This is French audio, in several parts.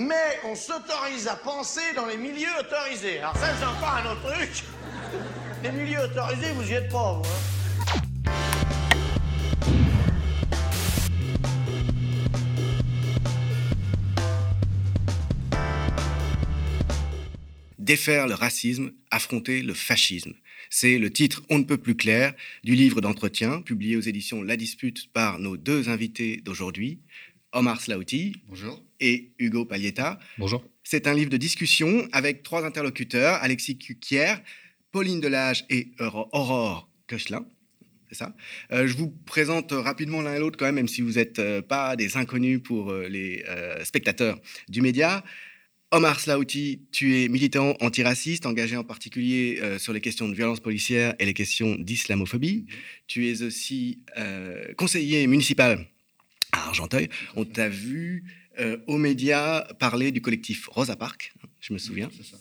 mais on s'autorise à penser dans les milieux autorisés. Alors ça, c'est encore un autre truc. Les milieux autorisés, vous y êtes pas, vous. Hein Défaire le racisme, affronter le fascisme. C'est le titre on ne peut plus clair du livre d'entretien publié aux éditions La Dispute par nos deux invités d'aujourd'hui, Omar Slauti Bonjour. et Hugo Paglietta. Bonjour. C'est un livre de discussion avec trois interlocuteurs, Alexis Cuquier, Pauline Delage et Aurore Koechlin. C'est ça? Euh, je vous présente rapidement l'un et l'autre quand même, même si vous n'êtes euh, pas des inconnus pour euh, les euh, spectateurs du média. Omar Slauti, tu es militant antiraciste, engagé en particulier euh, sur les questions de violence policière et les questions d'islamophobie. Tu es aussi euh, conseiller municipal à Argenteuil. On t'a vu euh, aux médias parler du collectif Rosa Parks, je me souviens. C'est.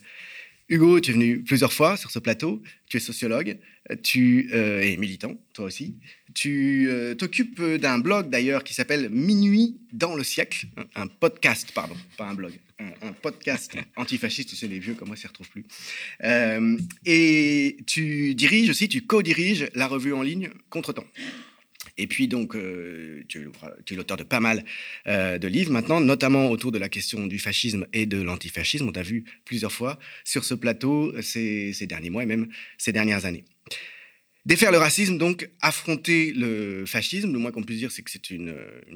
Hugo, tu es venu plusieurs fois sur ce plateau. Tu es sociologue, tu euh, es militant, toi aussi. Tu euh, t'occupes d'un blog d'ailleurs qui s'appelle Minuit dans le siècle, un podcast, pardon, pas un blog, un, un podcast antifasciste. Sais, les vieux comme moi s'y retrouvent plus. Euh, et tu diriges aussi, tu co-diriges la revue en ligne Contretemps. Et puis donc, euh, tu, es- l'auteur de pas mal euh, de livres maintenant, notamment autour de la question du fascisme et de l'antifascisme. On t'a vu plusieurs fois sur ce plateau ces, ces derniers mois et même ces dernières années. Défaire le racisme, donc affronter le fascisme, le moins qu'on puisse dire, c'est que c'est une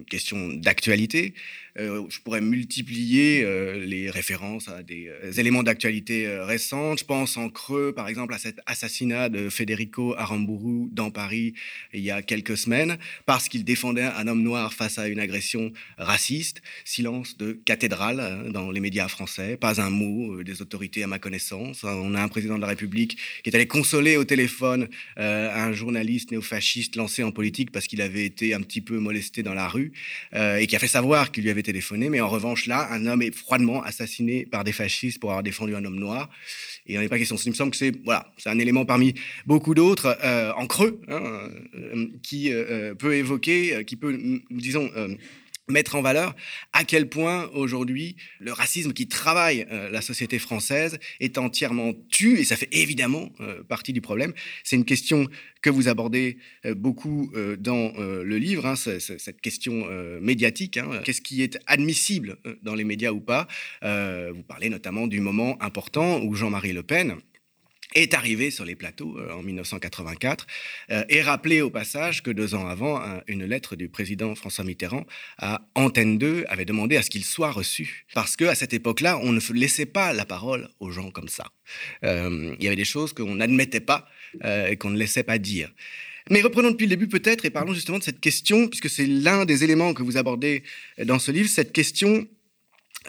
question d'actualité. Euh, je pourrais multiplier euh, les références à des euh, éléments d'actualité récentes. Je pense en creux, par exemple, à cet assassinat de Federico Aramburu dans Paris il y a quelques semaines, parce qu'il défendait un homme noir face à une agression raciste. Silence de cathédrale hein, dans les médias français, pas un mot des autorités à ma connaissance. On a un président de la République qui est allé consoler au téléphone un journaliste néofasciste lancé en politique parce qu'il avait été un petit peu molesté dans la rue et qui a fait savoir qu'il lui avait téléphoné. Mais en revanche, là, un homme est froidement assassiné par des fascistes pour avoir défendu un homme noir. Et il n'en est pas question. Il me semble que c'est voilà, un élément parmi beaucoup d'autres euh, en creux hein, euh, qui euh, peut évoquer, qui peut, disons, mettre en valeur à quel point aujourd'hui le racisme qui travaille euh, la société française est entièrement tu et ça fait évidemment euh, partie du problème. C'est une question que vous abordez euh, beaucoup dans le livre, hein, cette question médiatique. hein. Qu'est-ce qui est admissible dans les médias ou pas? Vous parlez notamment du moment important où Jean-Marie Le Pen est arrivé sur les plateaux euh, en 1984 euh, et rappelé au passage que deux ans avant, un- une lettre du président François Mitterrand à Antenne 2 avait demandé à ce qu'il soit reçu. Parce qu'à cette époque-là, on ne laissait pas la parole aux gens comme ça. Euh, il y avait des choses qu'on n'admettait pas euh, et qu'on ne laissait pas dire. Mais reprenons depuis le début peut-être et parlons justement de cette question, puisque c'est l'un des éléments que vous abordez dans ce livre, cette question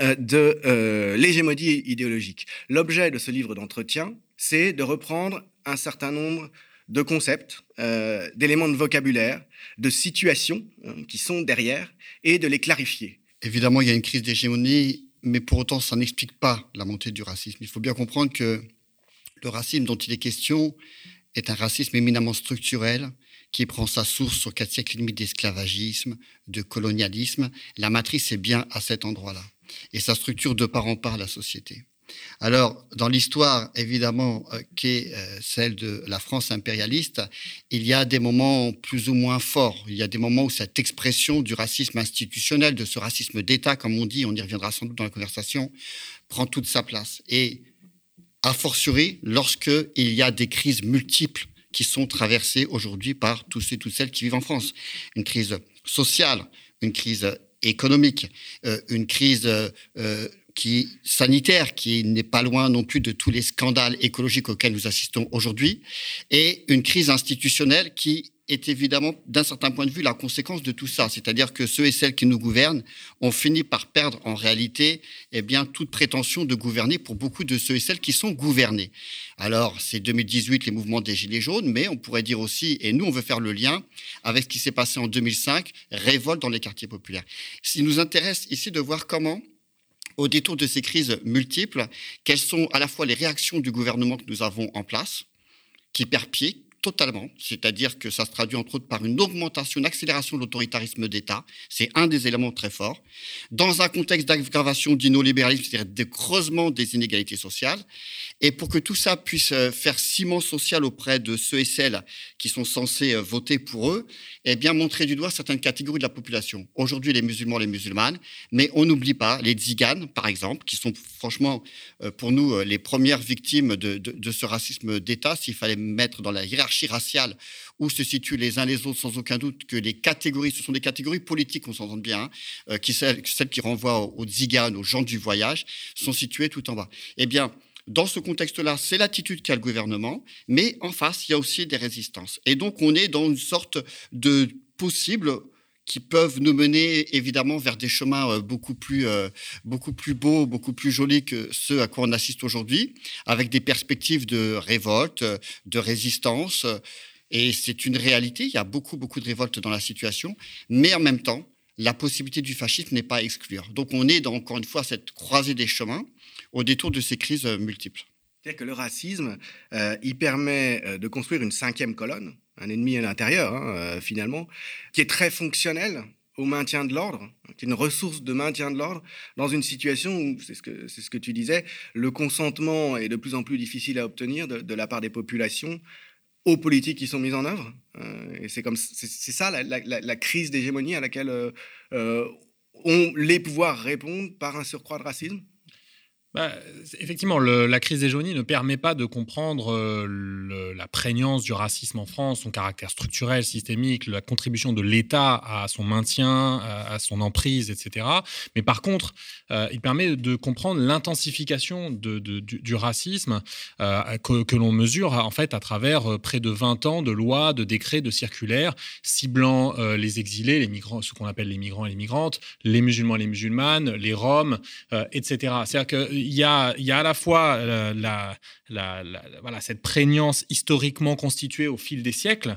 euh, de euh, l'hégémonie idéologique. L'objet de ce livre d'entretien, c'est de reprendre un certain nombre de concepts, euh, d'éléments de vocabulaire, de situations euh, qui sont derrière, et de les clarifier. Évidemment, il y a une crise d'hégémonie, mais pour autant, ça n'explique pas la montée du racisme. Il faut bien comprendre que le racisme dont il est question est un racisme éminemment structurel qui prend sa source sur quatre siècles et demi d'esclavagisme, de colonialisme. La matrice est bien à cet endroit-là. Et ça structure de part en part la société. Alors, dans l'histoire, évidemment, euh, qui est euh, celle de la France impérialiste, il y a des moments plus ou moins forts. Il y a des moments où cette expression du racisme institutionnel, de ce racisme d'État, comme on dit, on y reviendra sans doute dans la conversation, prend toute sa place. Et a fortiori, lorsqu'il y a des crises multiples qui sont traversées aujourd'hui par tous et toutes celles qui vivent en France. Une crise sociale, une crise économique, euh, une crise qui sanitaire, qui n'est pas loin non plus de tous les scandales écologiques auxquels nous assistons aujourd'hui, et une crise institutionnelle qui est évidemment, d'un certain point de vue, la conséquence de tout ça. C'est-à-dire que ceux et celles qui nous gouvernent ont fini par perdre en réalité eh bien, toute prétention de gouverner pour beaucoup de ceux et celles qui sont gouvernés. Alors, c'est 2018, les mouvements des Gilets jaunes, mais on pourrait dire aussi, et nous, on veut faire le lien avec ce qui s'est passé en 2005, révolte dans les quartiers populaires. Ce nous intéresse ici de voir comment au détour de ces crises multiples, quelles sont à la fois les réactions du gouvernement que nous avons en place, qui perd pied, totalement, c'est-à-dire que ça se traduit entre autres par une augmentation, une accélération de l'autoritarisme d'État, c'est un des éléments très forts, dans un contexte d'aggravation du néolibéralisme, c'est-à-dire de creusement des inégalités sociales, et pour que tout ça puisse euh, faire ciment social auprès de ceux et celles qui sont censés euh, voter pour eux, eh bien montrer du doigt certaines catégories de la population. Aujourd'hui, les musulmans, les musulmanes, mais on n'oublie pas les tziganes, par exemple, qui sont franchement euh, pour nous les premières victimes de, de ce racisme d'État, s'il fallait mettre dans la hiérarchie raciale où se situent les uns les autres, sans aucun doute que les catégories, ce sont des catégories politiques, on s'entend bien, hein, qui, celles, qui renvoient aux, aux tziganes, aux gens du voyage, sont situées tout en bas. Eh bien, dans ce contexte-là, c'est l'attitude qu'a le gouvernement, mais en face, il y a aussi des résistances. Et donc, on est dans une sorte de possible qui peuvent nous mener évidemment vers des chemins euh, beaucoup plus, euh, beaucoup plus beaux, beaucoup plus jolis que ceux à quoi on assiste aujourd'hui, avec des perspectives de révolte, de résistance. Et c'est une réalité, il y a beaucoup, beaucoup de révoltes dans la situation, mais en même temps, la possibilité du fascisme n'est pas à exclure. Donc on est dans, encore une fois, cette croisée des chemins au détour de ces crises euh, multiples. C'est-à-dire que le racisme, euh, il permet euh, de construire une cinquième colonne, un ennemi à l'intérieur, hein, finalement, qui est très fonctionnel au maintien de l'ordre, qui est une ressource de maintien de l'ordre dans une situation où, c'est ce, que, tu disais, le consentement est de plus en plus difficile à obtenir de, la part des populations aux politiques qui sont mises en œuvre. et c'est, comme, c'est, ça la, crise d'hégémonie à laquelle on, les pouvoirs répondent par un surcroît de racisme bah, effectivement, la crise des jaunies ne permet pas de comprendre euh, la prégnance du racisme en France, son caractère structurel, systémique, la contribution de l'État à son maintien, à, son emprise, etc. Mais par contre, euh, il permet de comprendre l'intensification du, racisme euh, que, l'on mesure en fait à travers près de 20 ans de lois, de décrets, de circulaires ciblant les exilés, les migrants, ce qu'on appelle les migrants et les migrantes, les musulmans et les musulmanes, les Roms, etc. C'est-à-dire que y a, y a à la fois euh, cette prégnance historiquement constituée au fil des siècles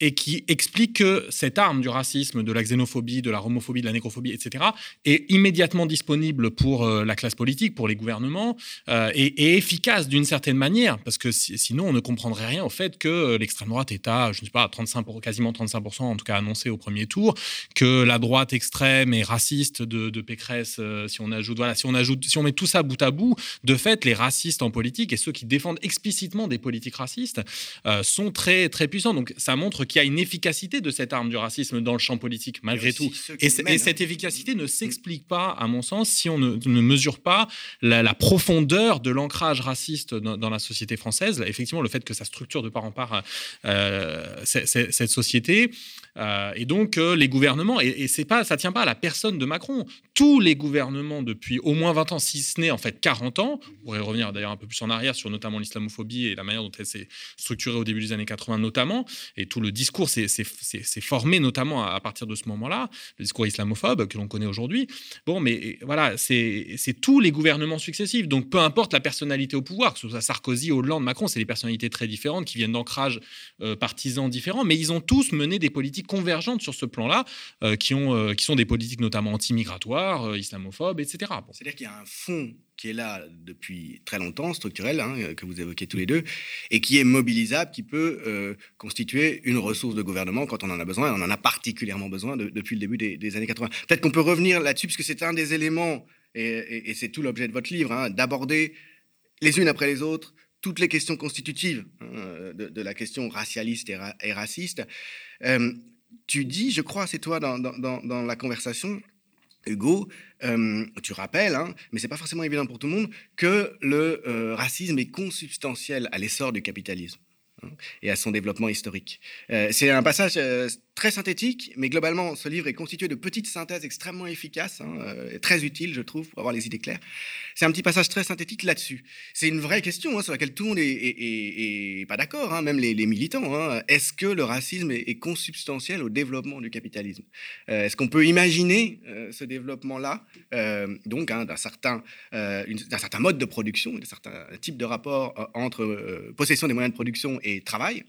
et qui explique que cette arme du racisme, de la xénophobie, de la homophobie, de la nécrophobie, etc., est immédiatement disponible pour euh, la classe politique, pour les gouvernements, euh, et, efficace d'une certaine manière, parce que sinon on ne comprendrait rien au fait que euh, l'extrême droite est à, je ne sais pas, 35 quasiment 35%, en tout cas annoncé au premier tour, que la droite extrême et raciste de, de Pécresse, si on ajoute, voilà, si on ajoute, si on met tout ça bout à bout, de fait, les racistes en politique et ceux qui défendent explicitement des politiques racistes sont très très puissants. Donc ça montre qu'il y a une efficacité de cette arme du racisme dans le champ politique, malgré tout. Et, cette efficacité ne s'explique pas, à mon sens, si on ne, mesure pas la, profondeur de l'ancrage raciste dans, la société française. Effectivement, le fait que ça structure de part en part euh, cette société. Euh, et donc, euh, les gouvernements, et, c'est pas, ça tient pas à la personne de Macron. Tous les gouvernements depuis au moins 20 ans, si ce n'est en fait 40 ans, on pourrait revenir d'ailleurs un peu plus en arrière sur notamment l'islamophobie et la manière dont elle s'est structurée au début des années 80 notamment, et tout le discours s'est formé notamment à, partir de ce moment-là, le discours islamophobe que l'on connaît aujourd'hui. Bon, mais voilà, c'est tous les gouvernements successifs. Donc, peu importe la personnalité au pouvoir, que ce soit Sarkozy, Hollande, Macron, c'est des personnalités très différentes qui viennent d'ancrages euh, partisans différents, mais ils ont tous mené des politiques convergentes sur ce plan-là, euh, qui, euh, qui sont des politiques notamment anti-migratoires, euh, islamophobes, etc. C'est-à-dire qu'il y a un fond qui est là depuis très longtemps, structurel, hein, que vous évoquez tous les deux, et qui est mobilisable, qui peut constituer une ressource de gouvernement quand on en a besoin, et on en a particulièrement besoin depuis le début des, années 80. Peut-être qu'on peut revenir là-dessus, puisque c'est un des éléments, et, c'est tout l'objet de votre livre, hein, d'aborder les unes après les autres toutes les questions constitutives hein, de, la question racialiste et, raciste tu dis, je crois, c'est toi dans, dans, la conversation, Hugo, euh, tu rappelles, hein, mais c'est pas forcément évident pour tout le monde, que le euh, racisme est consubstantiel à l'essor du capitalisme et à son développement historique. Euh, c'est un passage très synthétique, mais globalement, ce livre est constitué de petites synthèses extrêmement efficaces, hein, euh, très utiles, je trouve, pour avoir les idées claires. C'est un petit passage très synthétique là-dessus. C'est une vraie question hein, sur laquelle tout le monde est, pas d'accord, hein, même les, militants. Est-ce que le racisme est, consubstantiel au développement du capitalisme? Euh, Est-ce qu'on peut imaginer euh, ce développement-là, donc d'un certain, certain mode de production, d'un certain type de rapport entre possession des moyens de production et travail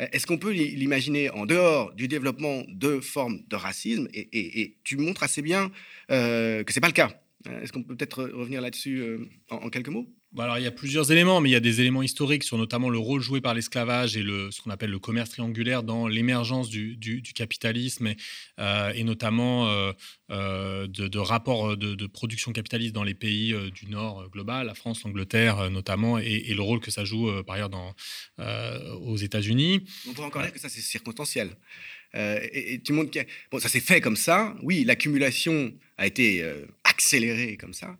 euh, est-ce qu'on peut l'imaginer en dehors du développement de formes de racisme et, tu montres assez bien euh, que ce n'est pas le cas. Est-ce qu'on peut peut-être revenir là-dessus en quelques mots? Alors, il y a plusieurs éléments, mais il y a des éléments historiques sur notamment le rôle joué par l'esclavage et le, ce qu'on appelle le commerce triangulaire dans l'émergence du, capitalisme et, euh, notamment euh, euh, de, rapports de, production capitaliste dans les pays du Nord global, la France, l'Angleterre notamment, et, le rôle que ça joue par ailleurs dans, aux États-Unis. On peut encore dire que ça, c'est circonstanciel. et, tout le monde Bon, ça s'est fait comme ça. Oui, l'accumulation a été accélérée comme ça.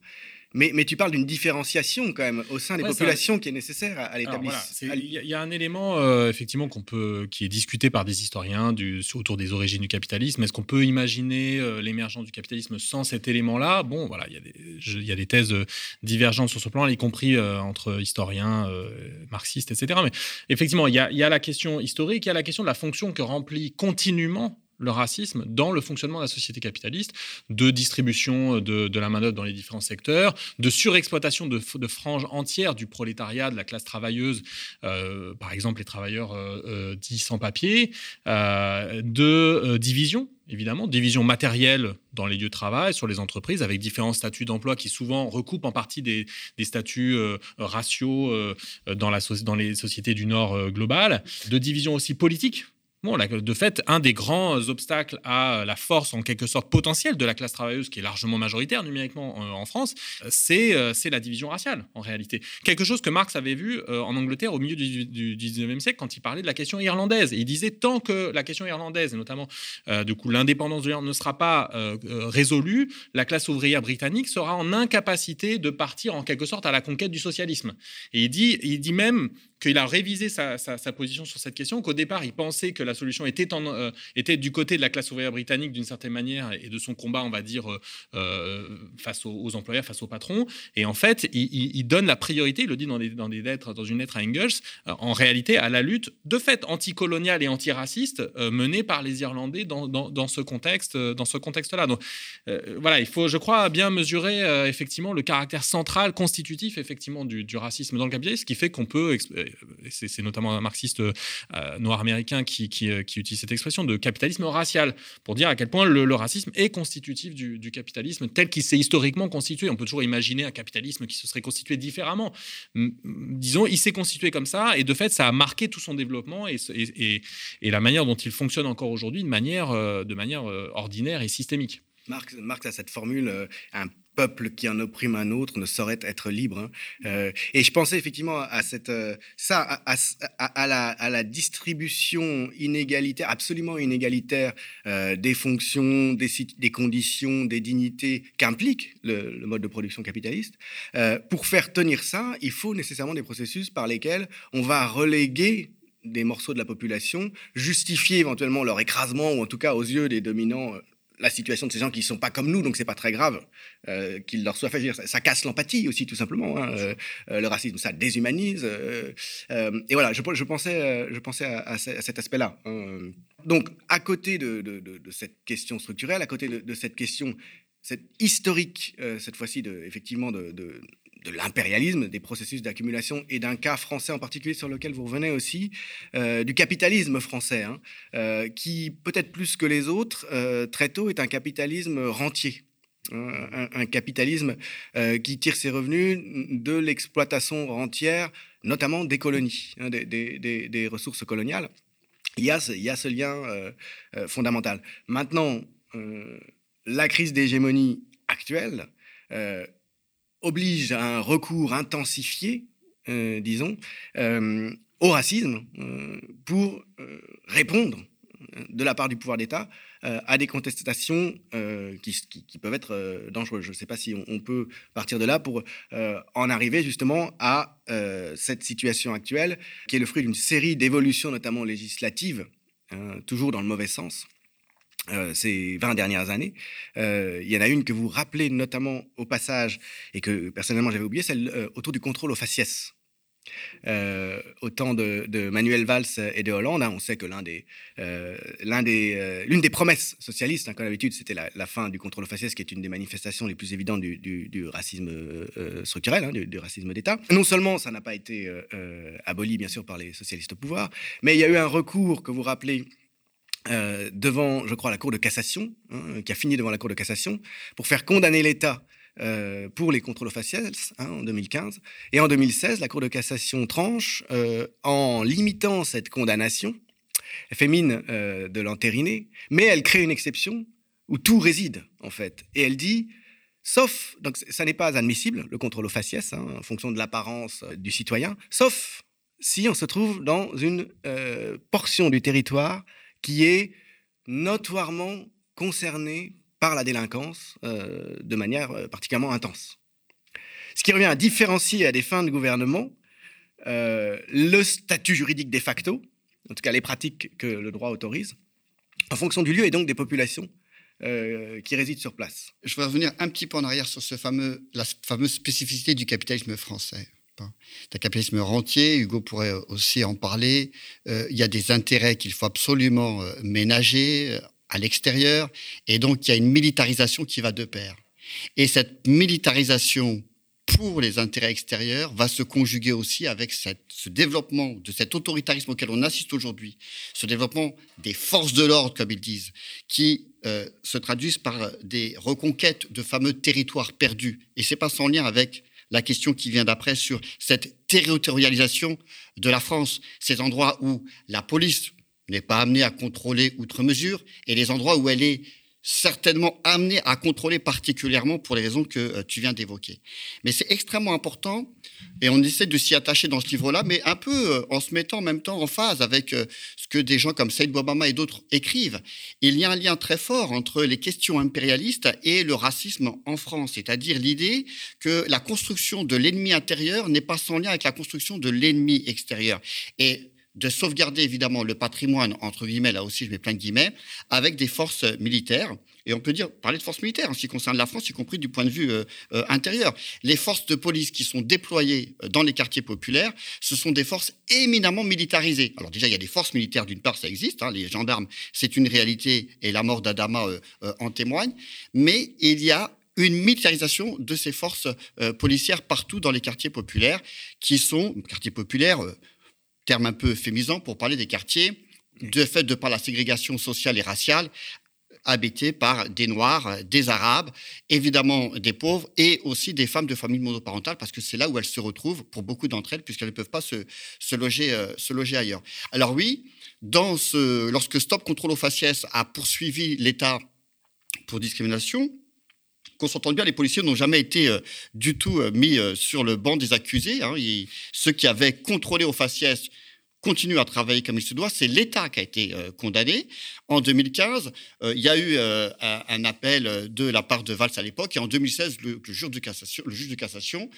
Mais, tu parles d'une différenciation quand même au sein des populations qui est nécessaire à, l'établissement. Il y, a un élément euh, effectivement qu'on peut, qui est discuté par des historiens du, autour des origines du capitalisme. Est-ce qu'on peut imaginer euh, l'émergence du capitalisme sans cet élément-là? Bon, voilà, il y, a des, thèses euh, divergentes sur ce plan, y compris entre historiens marxistes, etc. Mais effectivement, il y, a la question historique, il y a la question de la fonction que remplit continuellement le racisme dans le fonctionnement de la société capitaliste, de distribution de, la main-d'œuvre dans les différents secteurs, de surexploitation de, franges entières du prolétariat, de la classe travailleuse, euh, par exemple les travailleurs euh, euh, dits sans papier, de division évidemment, division matérielle dans les lieux de travail, sur les entreprises, avec différents statuts d'emploi qui souvent recoupent en partie des, statuts raciaux dans, la, dans les sociétés du Nord global, de division aussi politique de fait, un des grands obstacles à la force, en quelque sorte, potentielle de la classe travailleuse, qui est largement majoritaire numériquement euh, en France, euh, c'est la division raciale, en réalité. Quelque chose que Marx avait vu euh, en Angleterre au milieu du, du 19e siècle, quand il parlait de la question irlandaise. il disait, tant que la question irlandaise, et notamment, du coup, l'indépendance de l'Irlande ne sera pas résolue, la classe ouvrière britannique sera en incapacité de partir, en quelque sorte, à la conquête du socialisme. Et il dit, il dit même qu'il a révisé sa, position sur cette question, qu'au départ, il pensait que la solution était, euh, était du côté de la classe ouvrière britannique d'une certaine manière et de son combat, on va dire, euh, euh, face aux, employeurs, face aux patrons. Et en fait, il, donne la priorité, il le dit dans, des, lettres, dans une lettre à Engels, en réalité, à la lutte de fait anticoloniale et antiraciste menée par les Irlandais dans, dans, ce contexte, dans ce contexte-là. Donc voilà, il faut, je crois, bien mesurer effectivement le caractère central, constitutif effectivement du, du racisme dans le capitalisme, ce qui fait qu'on peut c'est notamment un marxiste euh, noir américain qui, euh, qui, utilise cette expression de capitalisme racial, pour dire à quel point le, racisme est constitutif du, capitalisme tel qu'il s'est historiquement constitué. On peut toujours imaginer un capitalisme qui se serait constitué différemment. Disons, il s'est constitué comme ça, et de fait, ça a marqué tout son développement et, la manière dont il fonctionne encore aujourd'hui de manière, euh, ordinaire et systémique. Marx, Marx a cette formule, un peuple qui en opprime un autre ne saurait être libre. Hein. Euh, et je pensais effectivement à cette, euh, ça, à, la, à, la, distribution inégalitaire, absolument inégalitaire euh, des fonctions, des, des, conditions, des dignités qu'implique le, mode de production capitaliste. pour faire tenir ça, il faut nécessairement des processus par lesquels on va reléguer des morceaux de la population, justifier éventuellement leur écrasement, ou en tout cas aux yeux des dominants la situation de ces gens qui ne sont pas comme nous, donc c'est pas très grave euh, qu'il leur soit fait. Ça, ça casse l'empathie aussi, tout simplement. Hein, euh, euh, le racisme, ça déshumanise. et voilà, je, pensais, je pensais à, cet aspect-là. Hein. Donc, à côté de, cette question structurelle, à côté de, cette question cette historique, cette fois-ci, effectivement, de, de l'impérialisme, des processus d'accumulation et d'un cas français en particulier sur lequel vous revenez aussi, euh, du capitalisme français, hein, euh, qui peut-être plus que les autres, euh, très tôt, est un capitalisme rentier. Hein, un, capitalisme qui tire ses revenus de l'exploitation rentière, notamment des colonies, hein, des, ressources coloniales. Il y a ce, lien fondamental. Maintenant, la crise d'hégémonie actuelle oblige à un recours intensifié, euh, disons, euh, au racisme euh, pour répondre de la part du pouvoir d'État à des contestations qui, peuvent être dangereuses. Je ne sais pas si on, peut partir de là pour en arriver justement à cette situation actuelle, qui est le fruit d'une série d'évolutions, notamment législatives, hein, toujours dans le mauvais sens, euh, ces 20 dernières années. Euh, il y en a une que vous rappelez notamment au passage et que personnellement j'avais oublié, celle euh, autour du contrôle aux faciès. au temps de, Manuel Valls et de Hollande, hein, on sait que l'une des promesses socialistes, hein, comme d'habitude, c'était la, fin du contrôle aux faciès, qui est une des manifestations les plus évidentes du, racisme structurel, hein, du, racisme d'État. Non seulement ça n'a pas été aboli, bien sûr, par les socialistes au pouvoir, mais il y a eu un recours que vous rappelez euh, devant, je crois, la Cour de cassation, hein, qui a fini devant la Cour de cassation, pour faire condamner l'État euh, pour les contrôles faciès hein, en 2015. Et en 2016, la Cour de cassation tranche euh, en limitant cette condamnation. Elle fait mine de l'entériner, mais elle crée une exception où tout réside, en fait. Et elle dit, sauf, donc ça n'est pas admissible, le contrôle faciès, hein, en fonction de l'apparence du citoyen, sauf si on se trouve dans une portion du territoire qui est notoirement concernée par la délinquance euh, de manière euh, particulièrement intense. Ce qui revient à différencier à des fins de gouvernement euh, le statut juridique de facto, en tout cas les pratiques que le droit autorise, en fonction du lieu et donc des populations qui résident sur place. Je voudrais revenir un petit peu en arrière sur ce fameux, la fameuse spécificité du capitalisme français. C'est un capitalisme rentier, Hugo pourrait aussi en parler. il y a des intérêts qu'il faut absolument ménager, à l'extérieur, et donc il y a une militarisation qui va de pair. Et cette militarisation pour les intérêts extérieurs va se conjuguer aussi avec ce développement de cet autoritarisme auquel on assiste aujourd'hui, ce développement des forces de l'ordre, comme ils disent, qui euh, se traduisent par des reconquêtes de fameux territoires perdus. Et c'est pas sans lien avec la question qui vient d'après sur cette territorialisation de la France, ces endroits où la police n'est pas amenée à contrôler outre mesure, et les endroits où elle est certainement amenée à contrôler particulièrement pour les raisons que euh, tu viens d'évoquer. Mais c'est extrêmement important, et on essaie de s'y attacher dans ce livre-là, mais un peu euh, en se mettant en même temps en phase avec euh, ce que des gens comme Saïd Bouabama et d'autres écrivent. Il y a un lien très fort entre les questions impérialistes et le racisme en France, c'est-à-dire l'idée que la construction de l'ennemi intérieur n'est pas sans lien avec la construction de l'ennemi extérieur. Et de sauvegarder évidemment le patrimoine, entre guillemets, là aussi je mets plein de guillemets, avec des forces militaires. Et on peut dire, parler de forces militaires en ce qui concerne la France, y compris du point de vue euh, euh, intérieur. Les forces de police qui sont déployées euh, dans les quartiers populaires, ce sont des forces éminemment militarisées. Alors déjà, il y a des forces militaires, d'une part, ça existe, hein, les gendarmes, c'est une réalité, et la mort d'Adama en témoigne, mais il y a une militarisation de ces forces policières partout dans les quartiers populaires, qui sont, quartiers populaires, terme un peu fémisant pour parler des quartiers, de fait de par la ségrégation sociale et raciale, habités par des Noirs, des Arabes, évidemment des pauvres et aussi des femmes de familles monoparentales, parce que c'est là où elles se retrouvent pour beaucoup d'entre elles, puisqu'elles ne peuvent pas se, se loger, euh, se loger ailleurs. Alors oui, dans ce, lorsque Stop Contrôle aux faciès a poursuivi l'État pour discrimination, qu'on s'entende bien, les policiers n'ont jamais été euh, du tout euh, mis euh, sur le banc des accusés. Hein. ceux qui avaient contrôlé au faciès continuent à travailler comme il se doit. C'est l'État qui a été condamné. En 2015, il y a eu un, appel de la part de Valls à l'époque. Et en 2016, le, juge de cassation, le juge de cassation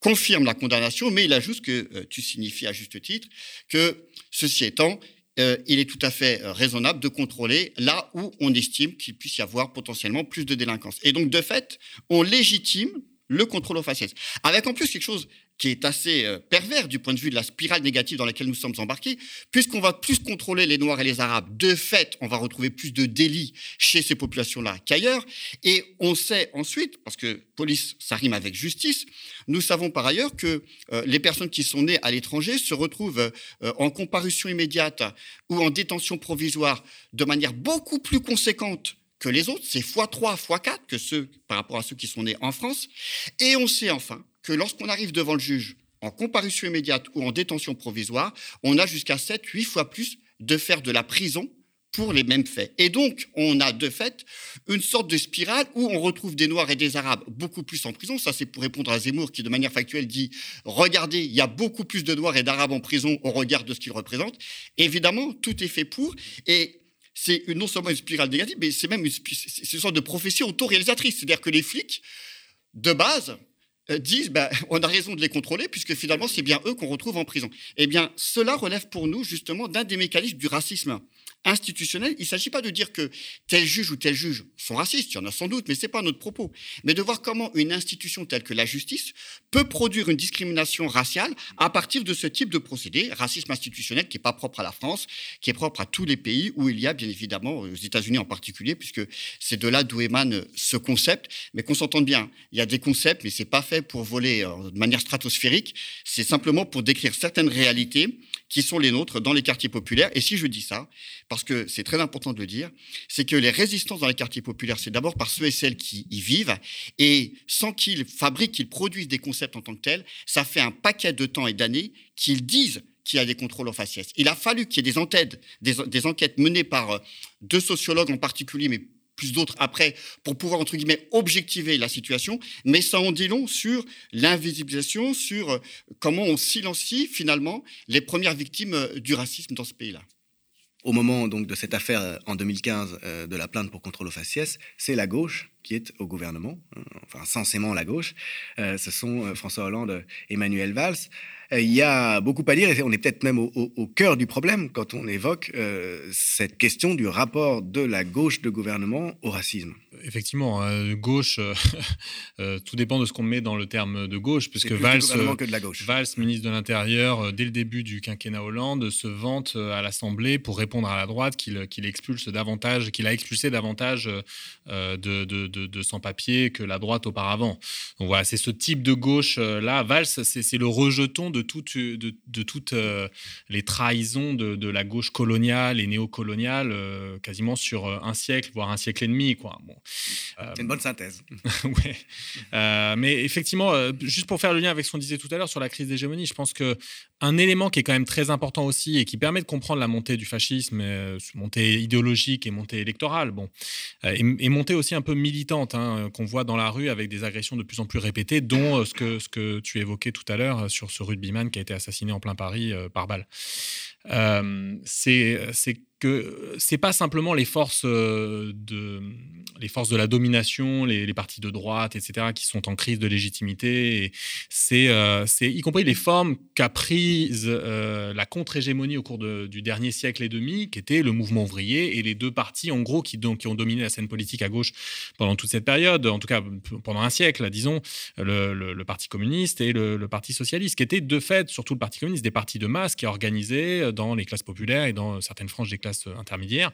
confirme la condamnation, mais il ajoute que tu signifies à juste titre que, ceci étant, euh, il est tout à fait euh, raisonnable de contrôler là où on estime qu'il puisse y avoir potentiellement plus de délinquance. Et donc, de fait, on légitime le contrôle aux faciès. Avec en plus quelque chose qui est assez euh, pervers du point de vue de la spirale négative dans laquelle nous sommes embarqués, puisqu'on va plus contrôler les Noirs et les Arabes. De fait, on va retrouver plus de délits chez ces populations-là qu'ailleurs. Et on sait ensuite, parce que police, ça rime avec justice, nous savons par ailleurs que euh, les personnes qui sont nées à l'étranger se retrouvent euh, en comparution immédiate ou en détention provisoire de manière beaucoup plus conséquente que les autres, c'est x3, x4 que ceux par rapport à ceux qui sont nés en France. Et on sait enfin que lorsqu'on arrive devant le juge en comparution immédiate ou en détention provisoire, on a jusqu'à 7, 8 fois plus de faire de la prison pour les mêmes faits. Et donc, on a de fait une sorte de spirale où on retrouve des Noirs et des Arabes beaucoup plus en prison. Ça, c'est pour répondre à Zemmour qui, de manière factuelle, dit Regardez, il y a beaucoup plus de Noirs et d'Arabes en prison au regard de ce qu'ils représentent. Évidemment, tout est fait pour. Et c'est non seulement une spirale négative, mais c'est même une, une sorte de prophétie autoréalisatrice. C'est-à-dire que les flics, de base, disent ben, on a raison de les contrôler puisque finalement c'est bien eux qu'on retrouve en prison. Eh bien, cela relève pour nous justement d'un des mécanismes du racisme institutionnel. Il ne s'agit pas de dire que tel juge ou tel juge sont racistes, il y en a sans doute, mais ce n'est pas notre propos. Mais de voir comment une institution telle que la justice peut produire une discrimination raciale à partir de ce type de procédé, racisme institutionnel qui n'est pas propre à la France, qui est propre à tous les pays où il y a bien évidemment, aux États-Unis en particulier, puisque c'est de là d'où émane ce concept. Mais qu'on s'entende bien, il y a des concepts, mais c'est pas fait pour voler euh, de manière stratosphérique, c'est simplement pour décrire certaines réalités qui sont les nôtres dans les quartiers populaires. Et si je dis ça, parce que c'est très important de le dire, c'est que les résistances dans les quartiers populaires, c'est d'abord par ceux et celles qui y vivent, et sans qu'ils fabriquent, qu'ils produisent des concepts en tant que tels, ça fait un paquet de temps et d'années qu'ils disent qu'il y a des contrôles au faciès. Il a fallu qu'il y ait des enquêtes, des, enquêtes menées par euh, deux sociologues en particulier, mais plus d'autres après, pour pouvoir, entre guillemets, objectiver la situation. Mais ça en dit long sur l'invisibilisation, sur euh, comment on silencie finalement les premières victimes euh, du racisme dans ce pays-là au moment donc de cette affaire euh, en 2015 euh, de la plainte pour contrôle au faciès, c'est la gauche qui est au gouvernement, hein, enfin censément la gauche. Ce sont François Hollande Emmanuel Valls. Il y a beaucoup à dire et on est peut-être même au, cœur du problème quand on évoque cette question du rapport de la gauche de gouvernement au racisme. Effectivement, gauche, tout dépend de ce qu'on met dans le terme de gauche, puisque Valls, que de la gauche. Valls, ministre de l'Intérieur, dès le début du quinquennat Hollande, se vante à l'Assemblée pour répondre à la droite qu'il expulse davantage, qu'il a expulsé davantage euh, de, de, de, sans-papiers que la droite auparavant. Donc voilà, c'est ce type de gauche-là. Valls, c'est le rejeton de, de, toutes euh, les trahisons de, la gauche coloniale et néocoloniale, euh, quasiment sur un siècle, voire un siècle et demi. Quoi. Bon. c'est une bonne synthèse. ouais. mais effectivement, juste pour faire le lien avec ce qu'on disait tout à l'heure sur la crise d'hégémonie, je pense qu'un élément qui est quand même très important aussi et qui permet de comprendre la montée du fascisme, euh, montée idéologique et montée électorale, bon, euh, et, montée aussi un peu militante, hein, qu'on voit dans la rue avec des agressions de plus en plus répétées, dont euh, ce que, ce que tu évoquais tout à l'heure sur ce qui a été assassiné en plein Paris par balle. c'est que c'est pas simplement les forces euh, de les forces de la domination, les, partis de droite, etc., qui sont en crise de légitimité. C'est euh, y compris les formes qu'a prise euh, la contre-hégémonie au cours du dernier siècle et demi, qui était le mouvement ouvrier et les deux partis, en gros, qui, donc, qui ont dominé la scène politique à gauche pendant toute cette période, en tout cas pendant un siècle, disons, le, Parti communiste et le, Parti socialiste, qui étaient de fait, surtout le Parti communiste, des partis de masse qui organisaient dans les classes populaires et dans certaines franges des classes intermédiaire.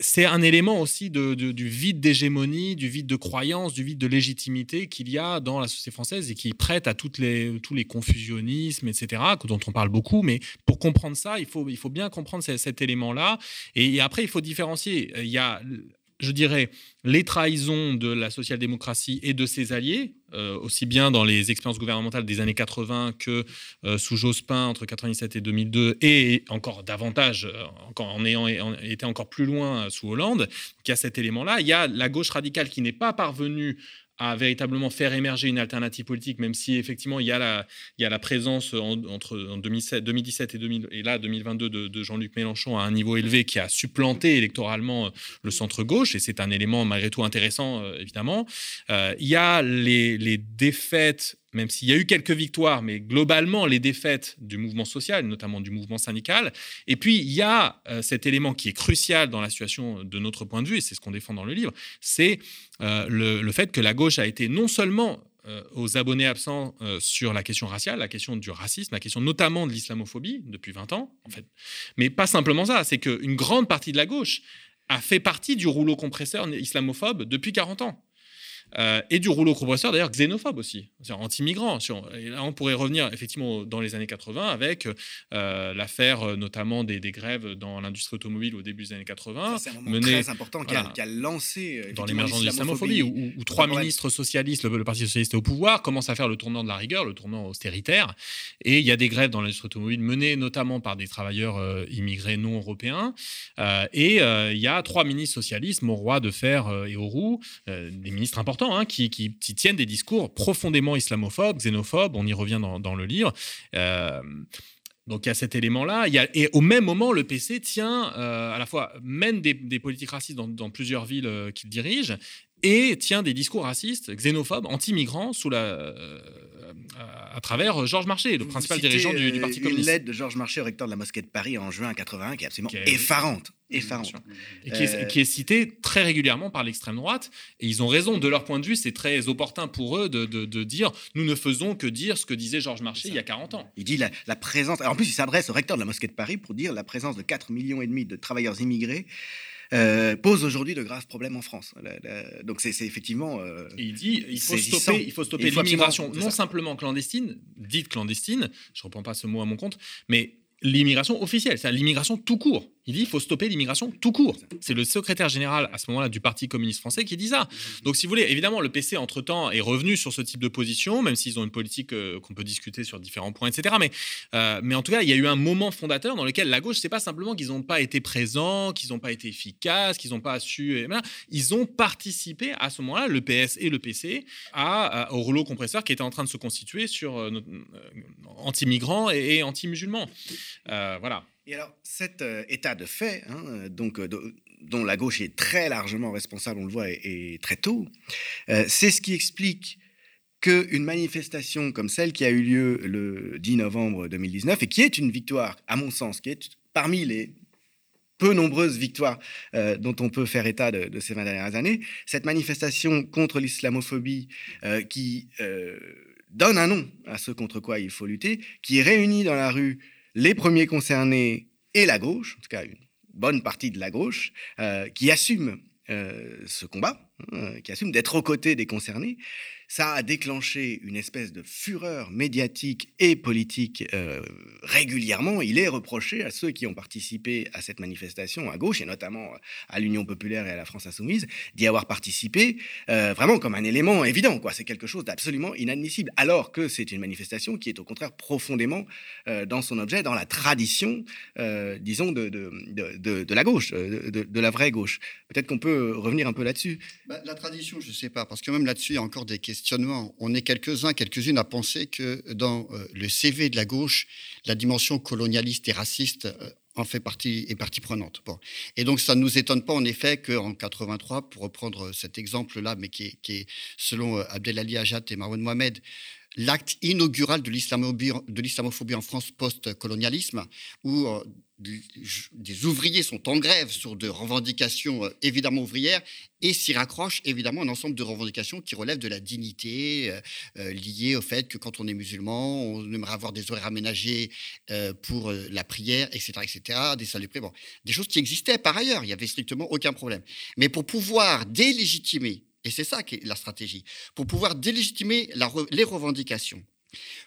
C'est un élément aussi du vide d'hégémonie, du vide de croyance, du vide de légitimité qu'il y a dans la société française et qui prête à les, tous les confusionnismes, etc., dont on parle beaucoup. Mais pour comprendre ça, il faut, il faut bien comprendre cet, élément-là. Et, et après, il faut différencier. Il y a je dirais, les trahisons de la social-démocratie et de ses alliés, euh, aussi bien dans les expériences gouvernementales des années 80 que euh, sous Jospin entre 97 et 2002, et encore davantage, euh, en ayant été encore plus loin sous Hollande, qu'il y a cet élément-là. Il y a la gauche radicale qui n'est pas parvenue à véritablement faire émerger une alternative politique, même si effectivement il y a la, présence entre en 2007, 2017 et, 2000, et là 2022 de, Jean-Luc Mélenchon à un niveau élevé qui a supplanté électoralement euh, le centre-gauche, et c'est un élément malgré tout intéressant, euh, évidemment. Euh, il y a les défaites même s'il y a eu quelques victoires, mais globalement, les défaites du mouvement social, notamment du mouvement syndical. Et puis, il y a euh, cet élément qui est crucial dans la situation de notre point de vue, et c'est ce qu'on défend dans le livre, c'est euh, le, fait que la gauche a été non seulement euh, aux abonnés absents sur la question raciale, la question du racisme, la question notamment de l'islamophobie depuis 20 ans, en fait. Mais pas simplement ça, c'est qu'une grande partie de la gauche a fait partie du rouleau compresseur islamophobe depuis 40 ans. Euh, et du rouleau compresseur d'ailleurs xénophobe aussi, anti-migrant. Et là, on pourrait revenir effectivement dans les années 80 avec euh, l'affaire euh, notamment des, grèves dans l'industrie automobile au début des années 80. C'est un moment très important qui, a, lancé dans l'émergence de l'islamophobie, où, trois ministres socialistes, le, Parti socialiste est au pouvoir, commencent à faire le tournant de la rigueur, le tournant austéritaire. Et il y a des grèves dans l'industrie automobile menées notamment par des travailleurs immigrés non européens. et il y a trois ministres socialistes, Mauroy, Defer et Auroux, des ministres importants Hein, qui, tiennent des discours profondément islamophobes, xénophobes, on y revient dans, le livre. Euh, donc il y a cet élément-là. Et au même moment, le PC tient, euh, à la fois, mène des, politiques racistes dans, plusieurs villes euh, qu'il dirige et tient des discours racistes, xénophobes, anti-migrants sous la, à travers Georges Marchais, le principal dirigeant du, Parti communiste. Une lettre de Georges Marchais au recteur de la mosquée de Paris en juin 81 qui est absolument effarante. effarante. Et qui est, qui est, citée très régulièrement par l'extrême droite. Et ils ont raison, de leur point de vue, c'est très opportun pour eux de, de, dire nous ne faisons que dire ce que disait Georges Marchais il y a 40 ans. Il dit la, la présence. en plus, il s'adresse au recteur de la mosquée de Paris pour dire la présence de 4 millions et demi de travailleurs immigrés euh, pose aujourd'hui de graves problèmes en France. donc c'est effectivement. Euh, il dit il faut stopper, il faut stopper l'immigration non simplement clandestine, dite clandestine. Je reprends pas ce mot à mon compte, mais l'immigration officielle, c'est l'immigration tout court. Il dit il faut stopper l'immigration tout court. C'est le secrétaire général à ce moment-là du Parti communiste français qui dit ça. Donc, si vous voulez, évidemment, le PC, entre-temps, est revenu sur ce type de position, même s'ils ont une politique euh, qu'on peut discuter sur différents points, etc. Mais, euh, mais en tout cas, il y a eu un moment fondateur dans lequel la gauche, c'est pas simplement qu'ils n'ont pas été présents, qu'ils n'ont pas été efficaces, qu'ils n'ont pas su. Ils ont participé à ce moment-là, le PS et le PC, au rouleau compresseur qui était en train de se constituer sur euh, anti-migrants et, et anti-musulmans. voilà. Et alors, cet euh, état de fait, hein, euh, donc, euh, dont la gauche est très largement responsable, on le voit, et, très tôt, c'est ce qui explique qu'une manifestation comme celle qui a eu lieu le 10 novembre 2019, et qui est une victoire, à mon sens, qui est parmi les peu nombreuses victoires dont on peut faire état de, ces 20 dernières années, cette manifestation contre l'islamophobie qui donne un nom à ce contre quoi il faut lutter, qui réunit dans la rue les premiers concernés et la gauche, en tout cas une bonne partie de la gauche, euh, qui assume euh, ce combat, hein, qui assume d'être aux côtés des concernés, ça a déclenché une espèce de fureur médiatique et politique euh, régulièrement. Il est reproché à ceux qui ont participé à cette manifestation à gauche, et notamment à l'Union populaire et à la France insoumise, d'y avoir participé euh, vraiment comme un élément évident. Quoi. C'est quelque chose d'absolument inadmissible, alors que c'est une manifestation qui est au contraire profondément euh, dans son objet, dans la tradition, disons, de, de, de, la gauche, de, la vraie gauche. Peut-être qu'on peut revenir un peu là-dessus. Bah, la tradition, je ne sais pas, parce que même là-dessus, il y a encore des questions on est quelques-uns, quelques-unes à penser que dans euh, le CV de la gauche, la dimension colonialiste et raciste euh, en fait partie, est partie prenante. Et donc, ça ne nous étonne pas, en effet, qu'en 83, pour reprendre cet exemple-là, mais qui est, selon euh, Abdelali Ajat et Marwan Mohamed, l'acte inaugural de l'islamophobie en France post-colonialisme, où des ouvriers sont en grève sur des revendications euh, évidemment ouvrières et s'y raccrochent évidemment un ensemble de revendications qui relèvent de la dignité euh, euh, liée au fait que quand on est musulman, on aimerait avoir des horaires aménagés pour la prière, etc., etc., des salles de prière, des choses qui existaient par ailleurs, il n'y avait strictement aucun problème. Mais pour pouvoir délégitimer, et c'est ça qui est la stratégie, pour pouvoir délégitimer les revendications,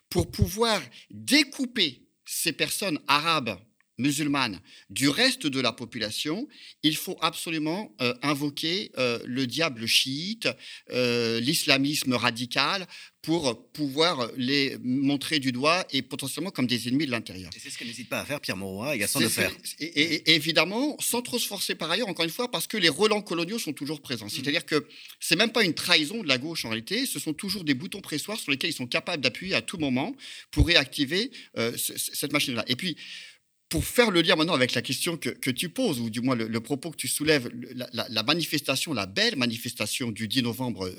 pour pouvoir découper ces personnes arabes musulmane du reste de la population, il faut absolument euh, invoquer euh, le diable chiite, euh, l'islamisme radical, pour pouvoir les montrer du doigt et potentiellement comme des ennemis de l'intérieur. Et c'est ce que n'hésite pas à faire Pierre Mauroy et Gaston de faire. Et, évidemment, sans trop se forcer par ailleurs, encore une fois, parce que les relents coloniaux sont toujours présents. Mm. C'est-à-dire que c'est même pas une trahison de la gauche en réalité, ce sont toujours des boutons pressoirs sur lesquels ils sont capables d'appuyer à tout moment pour réactiver cette machine-là. Et puis, pour faire le lien maintenant avec la question que, tu poses, ou du moins le, propos que tu soulèves, la, manifestation, la belle manifestation du 10 novembre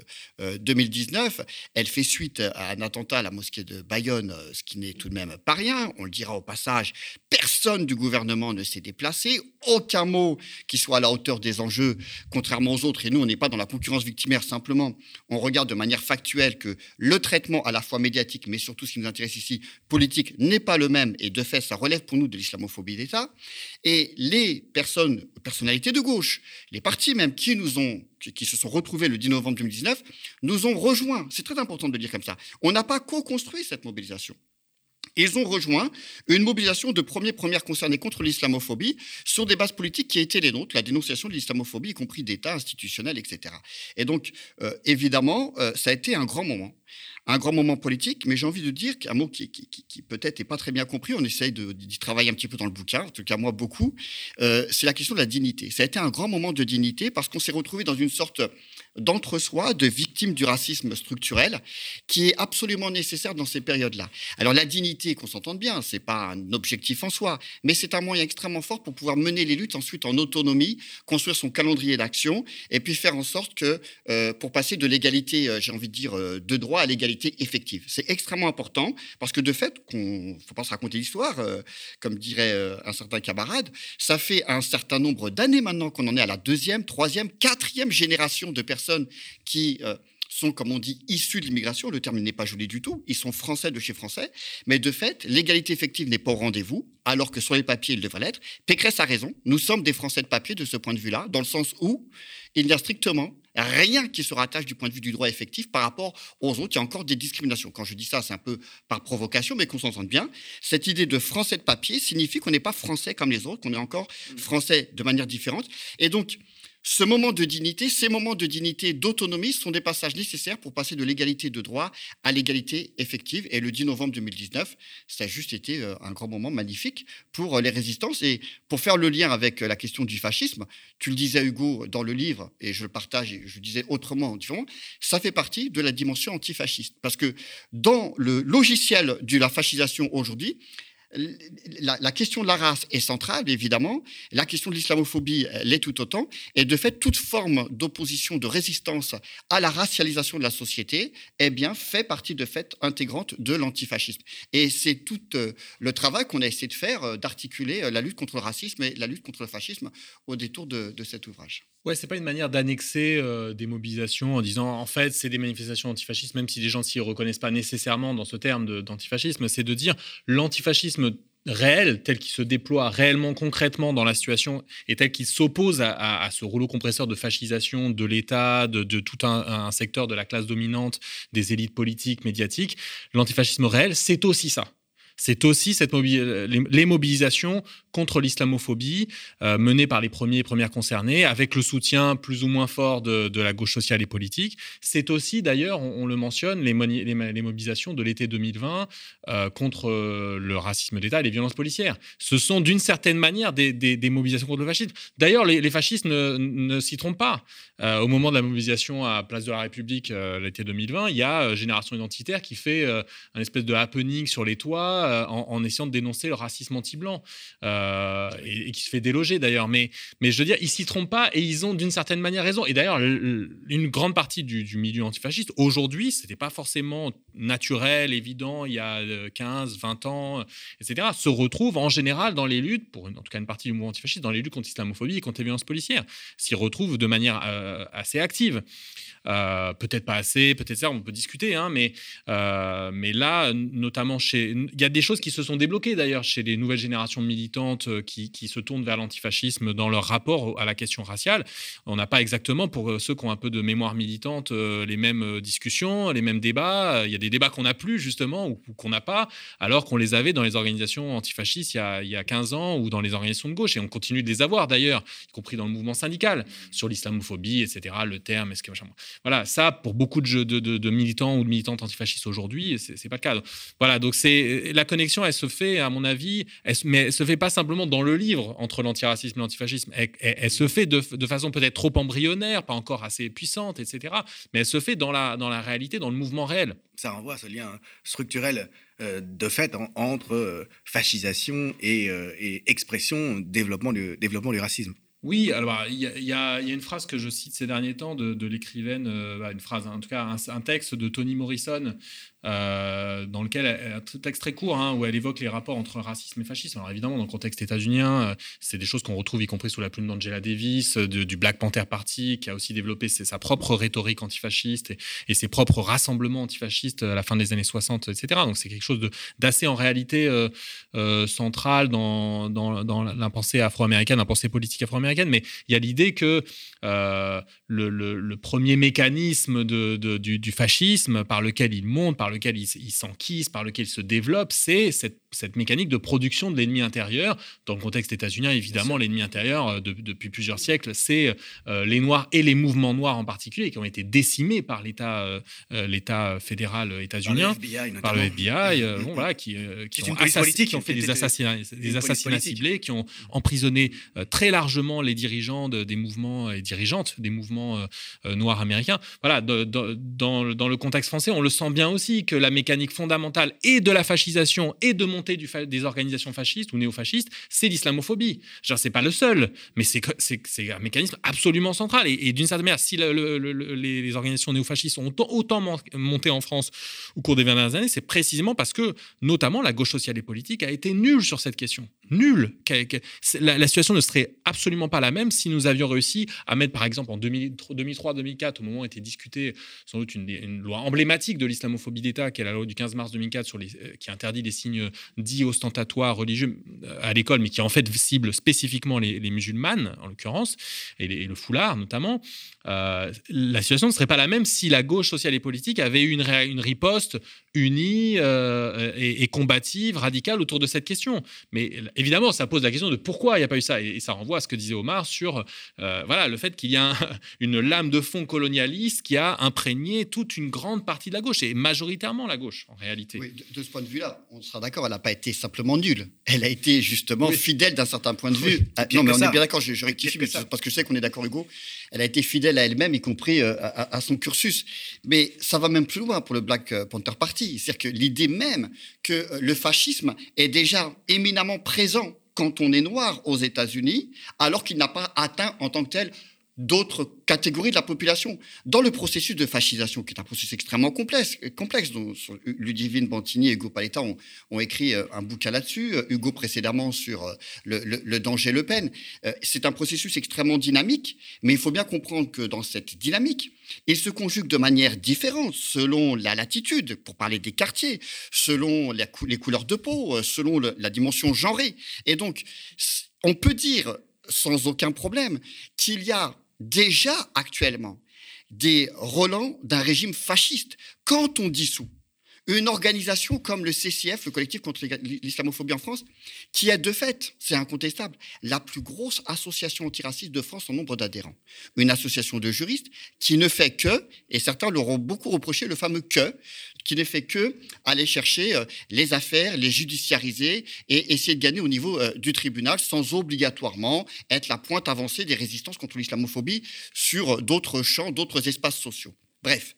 2019, euh, elle fait suite à un attentat à la mosquée de Bayonne, euh, ce qui n'est tout de même pas rien. On le dira au passage, personne du gouvernement ne s'est déplacé, aucun mot qui soit à la hauteur des enjeux, contrairement aux autres. Et nous, on n'est pas dans la concurrence victimaire, simplement, on regarde de manière factuelle que le traitement à la fois médiatique, mais surtout ce qui nous intéresse ici, politique, n'est pas le même. Et de fait, ça relève pour nous de l'islam l'islamophobie d'État, et les personnes, personnalités de gauche, les partis même qui nous ont, qui, se sont retrouvés le 10 novembre 2019, nous ont rejoints. C'est très important de le dire comme ça. On n'a pas co-construit cette mobilisation. Ils ont rejoint une mobilisation de premiers premières concernés contre l'islamophobie sur des bases politiques qui étaient les nôtres, la dénonciation de l'islamophobie, y compris d'État institutionnel, etc. Et donc, euh, évidemment, euh, ça a été un grand moment un grand moment politique, mais j'ai envie de dire qu'un mot qui, peut-être n'est pas très bien compris, on essaye d'y travailler un petit peu dans le bouquin, en tout cas moi beaucoup, euh, c'est la question de la dignité. Ça a été un grand moment de dignité parce qu'on s'est retrouvé dans une sorte d'entre-soi, de victime du racisme structurel, qui est absolument nécessaire dans ces périodes-là. Alors la dignité, qu'on s'entende bien, c'est pas un objectif en soi, mais c'est un moyen extrêmement fort pour pouvoir mener les luttes ensuite en autonomie, construire son calendrier d'action, et puis faire en sorte que, euh, pour passer de l'égalité, euh, j'ai envie de dire, euh, de droit à l'égalité effective. C'est extrêmement important, parce que de fait, qu'on faut pas se raconter l'histoire, comme dirait un certain camarade, ça fait un certain nombre d'années maintenant qu'on en est à la deuxième, troisième, quatrième génération de personnes qui euh, sont, comme on dit, issus de l'immigration. Le terme n'est pas joli du tout. Ils sont français de chez français. Mais de fait, l'égalité effective n'est pas au rendez-vous, alors que sur les papiers, il devrait l'être. Pécresse a raison. Nous sommes des Français de papier de ce point de vue-là, dans le sens où il n'y a strictement rien qui se rattache du point de vue du droit effectif par rapport aux autres. Il y a encore des discriminations. Quand je dis ça, c'est un peu par provocation, mais qu'on s'entende bien. Cette idée de français de papier signifie qu'on n'est pas français comme les autres, qu'on est encore mmh. français de manière différente. Et donc, ce moment de dignité, ces moments de dignité, d'autonomie sont des passages nécessaires pour passer de l'égalité de droit à l'égalité effective. Et le 10 novembre 2019, ça a juste été euh, un grand moment magnifique pour euh, les résistances. Et pour faire le lien avec euh, la question du fascisme, tu le disais Hugo dans le livre, et je le partage, et je le disais autrement, ça fait partie de la dimension antifasciste. Parce que dans le logiciel de la fascisation aujourd'hui, la, question de la race est centrale, évidemment. La question de l'islamophobie l'est tout autant. Et de fait, toute forme d'opposition, de résistance à la racialisation de la société, eh bien, fait partie de fait intégrante de l'antifascisme. Et c'est tout euh, le travail qu'on a essayé de faire, euh, d'articuler euh, la lutte contre le racisme et la lutte contre le fascisme au détour de, cet ouvrage. Ouais, c'est pas une manière d'annexer des mobilisations en disant en fait c'est des manifestations antifascistes, même si les gens s'y reconnaissent pas nécessairement dans ce terme d'antifascisme, c'est de dire l'antifascisme réel, tel qu'il se déploie réellement, concrètement dans la situation, et tel qu'il s'oppose à, ce rouleau compresseur de fascisation de l'État, de, tout un, secteur de la classe dominante, des élites politiques, médiatiques, l'antifascisme réel, c'est aussi ça c'est aussi les, mobilisations contre l'islamophobie euh, menées par les premiers et premières concernés, avec le soutien plus ou moins fort de, la gauche sociale et politique. C'est aussi, d'ailleurs, on, le mentionne, les, mobilisations de l'été 2020 euh, contre euh, le racisme d'État et les violences policières. Ce sont d'une certaine manière des, mobilisations contre le fascisme. D'ailleurs, les, fascistes ne, s'y trompent pas. au moment de la mobilisation à Place de la République l'été 2020, il y a Génération Identitaire qui fait un espèce de happening sur les toits euh, en, essayant de dénoncer le racisme anti-blanc euh, et, qui se fait déloger d'ailleurs. Mais, mais je veux dire, ils s'y trompent pas et ils ont d'une certaine manière raison. Et d'ailleurs, une grande partie du, milieu antifasciste aujourd'hui, c'était pas forcément naturel, évident, il y a 15, euh, 20 ans, etc., se retrouve en général dans les luttes, pour en tout cas une partie du mouvement antifasciste, dans les luttes contre l'islamophobie et contre les violences policières, s'y retrouvent de manière assez active. Peut-être pas assez, peut-être ça, on peut discuter, hein, mais, mais là, notamment chez. Il y a des choses qui se sont débloquées d'ailleurs chez les nouvelles générations militantes euh, qui, qui se tournent vers l'antifascisme dans leur rapport à la question raciale. On n'a pas exactement, pour ceux qui ont un peu de mémoire militante, les mêmes discussions, les mêmes débats. Il y a des débats qu'on n'a plus, justement, ou, qu'on n'a pas, alors qu'on les avait dans les organisations antifascistes il y, a, il y a 15 ans ou dans les organisations de gauche. Et on continue de les avoir d'ailleurs, y compris dans le mouvement syndical, sur l'islamophobie, etc., le terme, est-ce que. Voilà, ça, pour beaucoup de, de, militants ou de militantes antifascistes aujourd'hui, c'est pas le cas. Voilà, donc c'est la connexion, elle se fait, à mon avis, mais elle se fait pas simplement dans le livre entre l'antiracisme et l'antifascisme. Elle, se fait de, façon peut-être trop embryonnaire, pas encore assez puissante, etc. Mais elle se fait dans la, dans la réalité, dans le mouvement réel. Ça renvoie à ce lien structurel euh, de fait entre euh, fascisation et, euh, et, expression, développement du, développement du racisme. Oui, alors il y, a une phrase que je cite ces derniers temps de, l'écrivaine, euh, bah, une phrase, en tout cas un, texte de Toni Morrison euh, dans lequel, un texte très court, hein, où elle évoque les rapports entre racisme et fascisme. Alors évidemment, dans le contexte états-unien, euh, c'est des choses qu'on retrouve, y compris sous la plume d'Angela Davis, du Black Panther Party, qui a aussi développé sa propre rhétorique antifasciste et, ses propres rassemblements antifascistes à la fin des années 60, etc. Donc c'est quelque chose d'assez en réalité central dans, dans la pensée afro-américaine, la pensée politique afro-américaine. Mais il y a l'idée que euh, le, premier mécanisme de, du, fascisme par lequel il monte, par lequel il, s'enquise, par lequel il se développe, c'est cette, mécanique de production de l'ennemi intérieur. Dans le contexte états-unien, évidemment, l'ennemi intérieur, euh, depuis plusieurs siècles, c'est euh, les Noirs et les mouvements noirs en particulier, qui ont été décimés par l'État l'État fédéral états-unien, par le FBI, bon, voilà, qui, qui, ont, qui, ont, fait des assassinats, des assassinats ciblés, qui ont emprisonné très largement les dirigeants des mouvements et dirigeantes des mouvements euh, euh, noirs américains. Voilà, dans, le contexte français, on le sent bien aussi que la mécanique fondamentale et de la fascisation et de des organisations fascistes ou néofascistes, c'est l'islamophobie. Genre, c'est pas le seul, mais c'est un mécanisme absolument central. Et, d'une certaine manière, si les, organisations néofascistes ont autant monté en France au cours des 20 dernières années, c'est précisément parce que, notamment, la gauche sociale et politique a été nulle sur cette question. Nulle. La, situation ne serait absolument pas la même si nous avions réussi à mettre, par exemple, en 2003-2004, au moment où était discutée sans doute une, loi emblématique de l'islamophobie d'État, qui est la loi du 15 mars 2004, sur euh, qui interdit les signes dits ostentatoires religieux euh, à l'école, mais qui en fait cible spécifiquement les, musulmanes, en l'occurrence, et, le foulard notamment. Euh, la situation ne serait pas la même si la gauche sociale et politique avait eu une, une riposte unie euh, et, combative, radicale autour de cette question. Mais évidemment, ça pose la question de pourquoi il n'y a pas eu ça. Et, ça renvoie à ce que disait Omar sur euh, voilà, le fait qu'il y a une lame de fond colonialiste qui a imprégné toute une grande partie de la gauche, et majoritairement la gauche, en réalité. Oui, de, ce point de vue-là, on sera d'accord, elle n'a pas été simplement nulle. Elle a été justement fidèle d'un certain point de vue. Ah, non, mais on est bien d'accord, je, je rectifie, parce que je sais qu'on est d'accord, Hugo. Elle a été fidèle à elle-même, y compris euh, à, son cursus. Mais ça va même plus loin pour le Black Panther Party. C'est-à-dire que l'idée même que euh, le fascisme est déjà éminemment présent quand on est noir aux États-Unis, alors qu'il n'a pas atteint en tant que tel d'autres catégories de la population. Dans le processus de fascisation, qui est un processus extrêmement complexe, complexe dont Ludivine Bantini et Hugo Paletta ont, écrit euh, un bouquin là-dessus, euh, Hugo précédemment sur euh, le, danger Le Pen. C'est un processus extrêmement dynamique, mais il faut bien comprendre que dans cette dynamique, il se conjugue de manière différente selon la latitude, pour parler des quartiers, selon les couleurs de peau, selon la dimension genrée. Et donc, on peut dire sans aucun problème qu'il y a déjà actuellement des relents d'un régime fasciste. Quand on dissout une organisation comme le CCF, le collectif contre l'islamophobie en France, qui est de fait, c'est incontestable, la plus grosse association antiraciste de France en nombre d'adhérents. Une association de juristes qui ne fait que, et certains leur ont beaucoup reproché le fameux que, qui ne fait que aller chercher euh, les affaires, les judiciariser et essayer de gagner au niveau euh, du tribunal sans obligatoirement être la pointe avancée des résistances contre l'islamophobie sur d'autres champs, d'autres espaces sociaux. Bref,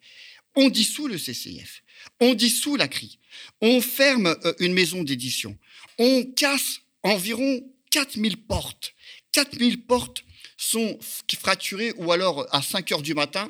on dissout le CCIF, on dissout la CRI, on ferme euh, une maison d'édition, on casse environ 4000 portes. 4000 portes sont fracturées ou alors à 5 heures du matin,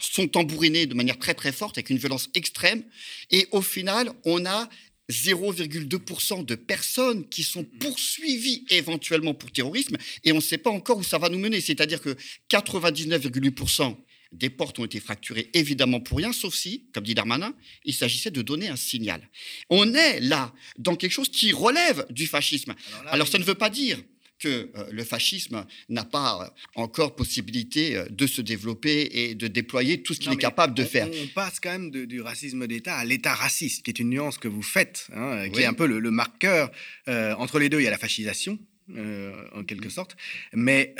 sont tambourinés de manière très très forte, avec une violence extrême. Et au final, on a 0,2% de personnes qui sont poursuivies éventuellement pour terrorisme, et on ne sait pas encore où ça va nous mener. C'est-à-dire que 99,8% des portes ont été fracturées, évidemment pour rien, sauf si, comme dit Darmanin, il s'agissait de donner un signal. On est là dans quelque chose qui relève du fascisme. Alors, ça ne veut pas dire que euh, le fascisme n'a pas euh, encore possibilité euh, de se développer et de déployer tout ce qu'il est capable de faire. On passe quand même du racisme d'État à l'État raciste, qui est une nuance que vous faites, hein, qui est un peu le, marqueur. entre les deux, il y a la fascisation, en quelque mm. sorte. Mais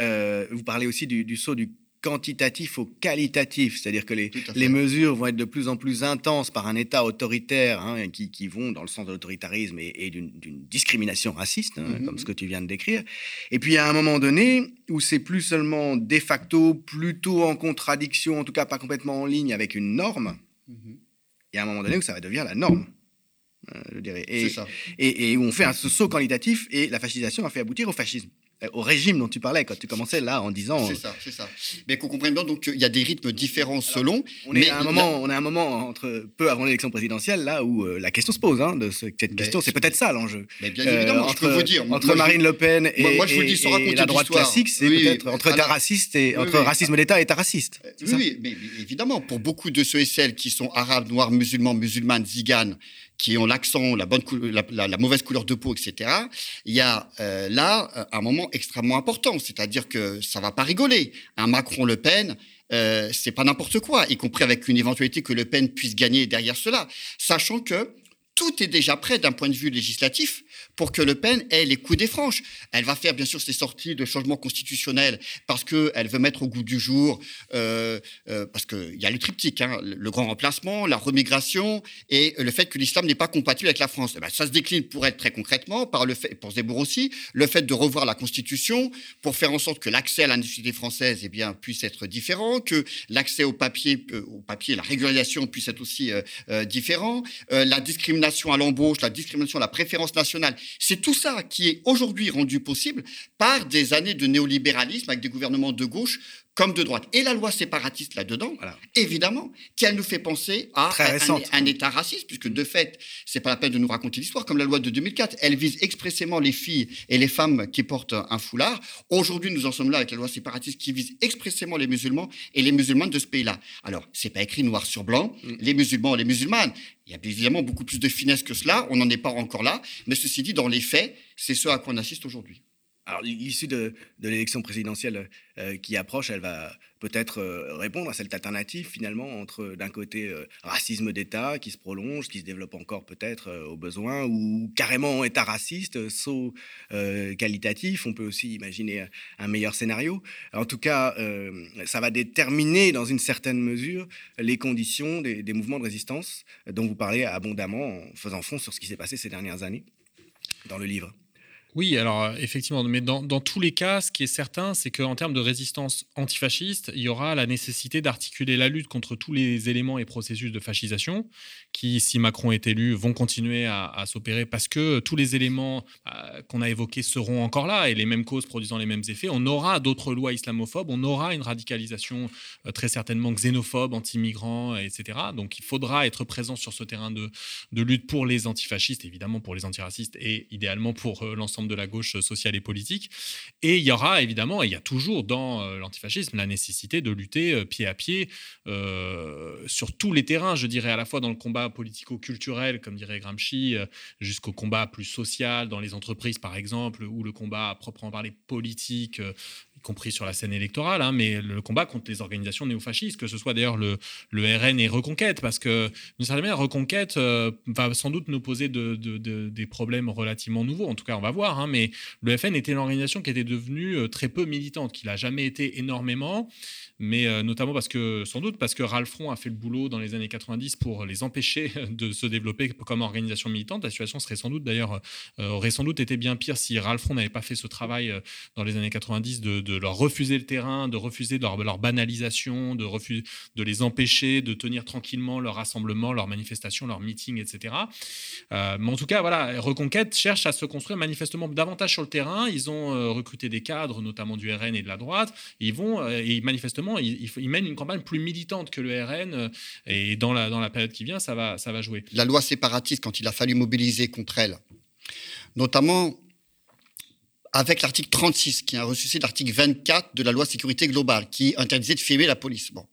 vous parlez aussi du, du saut du quantitatif au qualitatif, c'est-à-dire que les, les, mesures vont être de plus en plus intenses par un État autoritaire hein, qui, qui, vont dans le sens de l'autoritarisme et, d'une discrimination raciste, hein, mm-hmm. comme ce que tu viens de décrire. Et puis à un moment donné où c'est plus seulement de facto, plutôt en contradiction, en tout cas pas complètement en ligne avec une norme, mm-hmm. il y a un moment donné où ça va devenir la norme. Euh, je dirais. Et, ça. Et, et, où on fait un saut qualitatif et la fascisation a fait aboutir au fascisme. Euh, au régime dont tu parlais quand tu commençais là en disant. C'est ça, c'est ça. Mais qu'on comprenne bien, donc il y a des rythmes différents selon. On est à un moment, on est un moment entre peu avant l'élection présidentielle là où euh, la question se pose. Hein, de cette question, c'est peut-être ça l'enjeu. Mais bien évidemment, entre, je peux vous dire. Entre Marine Le Pen et, moi, je vous dis, sans et la droite classique, c'est peut-être entre raciste et entre racisme d'État et État raciste. Oui, mais évidemment, pour beaucoup de ceux et celles qui sont arabes, noirs, musulmans, musulmanes, ziganes, qui ont l'accent, la, bonne la, mauvaise couleur de peau, etc., il y a euh, là un moment extrêmement important. C'est-à-dire que ça va pas rigoler. Un Macron-Le Pen, euh, c'est pas n'importe quoi, y compris avec une éventualité que Le Pen puisse gagner derrière cela, sachant que tout est déjà prêt d'un point de vue législatif pour que Le Pen ait les coups des franches. Elle va faire bien sûr ses sorties de changement constitutionnel parce qu'elle veut mettre au goût du jour, euh, euh, parce qu'il y a le triptyque, hein, le grand remplacement, la remigration et le fait que l'islam n'est pas compatible avec la France. Eh ben, ça se décline pour être très concrètement, par le fait, pour Zemmour aussi, le fait de revoir la Constitution pour faire en sorte que l'accès à la française eh bien, puisse être différent, que l'accès au papier, euh, au papier, la régularisation puisse être aussi différent, la discrimination à l'embauche, la discrimination la préférence nationale. C'est tout ça qui est aujourd'hui rendu possible par des années de néolibéralisme avec des gouvernements de gauche comme de droite. Et la loi séparatiste là-dedans, évidemment, qui elle nous fait penser à un, État raciste, puisque de fait, c'est pas la peine de nous raconter l'histoire, comme la loi de 2004, elle vise expressément les filles et les femmes qui portent un foulard. Aujourd'hui, nous en sommes là avec la loi séparatiste qui vise expressément les musulmans et les musulmanes de ce pays-là. Alors, c'est pas écrit noir sur blanc, mm. les musulmans et les musulmanes. Il y a évidemment beaucoup plus de finesse que cela, on n'en est pas encore là, mais ceci dit, dans les faits, c'est ce à quoi on assiste aujourd'hui. Alors, l'issue de, l'élection présidentielle euh, qui approche, elle va peut-être euh, répondre à cette alternative, finalement, entre, d'un côté, euh, racisme d'État qui se prolonge, qui se développe encore peut-être au besoin, ou carrément État raciste, saut qualitatif. On peut aussi imaginer un meilleur scénario. En tout cas, ça va déterminer, dans une certaine mesure, les conditions des, des mouvements de résistance dont vous parlez abondamment en faisant fond sur ce qui s'est passé ces dernières années dans le livre. Oui, alors euh, effectivement, mais dans, tous les cas, ce qui est certain, c'est qu'en termes de résistance antifasciste, il y aura la nécessité d'articuler la lutte contre tous les éléments et processus de fascisation qui, si Macron est élu, vont continuer à, s'opérer parce que tous les éléments euh, qu'on a évoqués seront encore là et les mêmes causes produisant les mêmes effets. On aura d'autres lois islamophobes, on aura une radicalisation euh, très certainement xénophobe, anti-migrants, etc. Donc il faudra être présent sur ce terrain de, de lutte pour les antifascistes, évidemment pour les antiracistes et idéalement pour l'ensemble de la gauche sociale et politique. Et il y aura évidemment, et il y a toujours dans euh, l'antifascisme, la nécessité de lutter euh, pied à pied euh, sur tous les terrains, je dirais à la fois dans le combat politico-culturel, comme dirait Gramsci, jusqu'au combat plus social dans les entreprises, par exemple, ou le combat à proprement parler politique y compris sur la scène électorale, hein, mais le combat contre les organisations néofascistes, que ce soit d'ailleurs le, le, RN et Reconquête, parce que d'une certaine manière, Reconquête euh, va sans doute nous poser de, des problèmes relativement nouveaux, en tout cas on va voir, hein, mais le FN était une organisation qui était devenue euh, très peu militante, qui n'a jamais été énormément, mais euh, notamment parce que, sans doute, parce que Ralph Front a fait le boulot dans les années 90 pour les empêcher de se développer comme organisation militante. La situation serait sans doute, d'ailleurs, aurait sans doute été bien pire si Ralph Front n'avait pas fait ce travail dans les années 90 de leur refuser le terrain, de refuser leur, banalisation, de, refuser, de les empêcher de tenir tranquillement leur rassemblement, leurs manifestations, leurs meetings, etc. Euh, mais en tout cas, voilà, Reconquête cherche à se construire manifestement davantage sur le terrain. Ils ont euh, recruté des cadres, notamment du RN et de la droite. ils vont, euh, et manifestement, ils, ils, mènent une campagne plus militante que le RN. et dans la, dans la période qui vient, ça va, ça va jouer. La loi séparatiste, quand il a fallu mobiliser contre elle, notamment avec l'article 36 qui a ressuscité l'article 24 de la loi sécurité globale qui interdisait de filmer la police. Bon.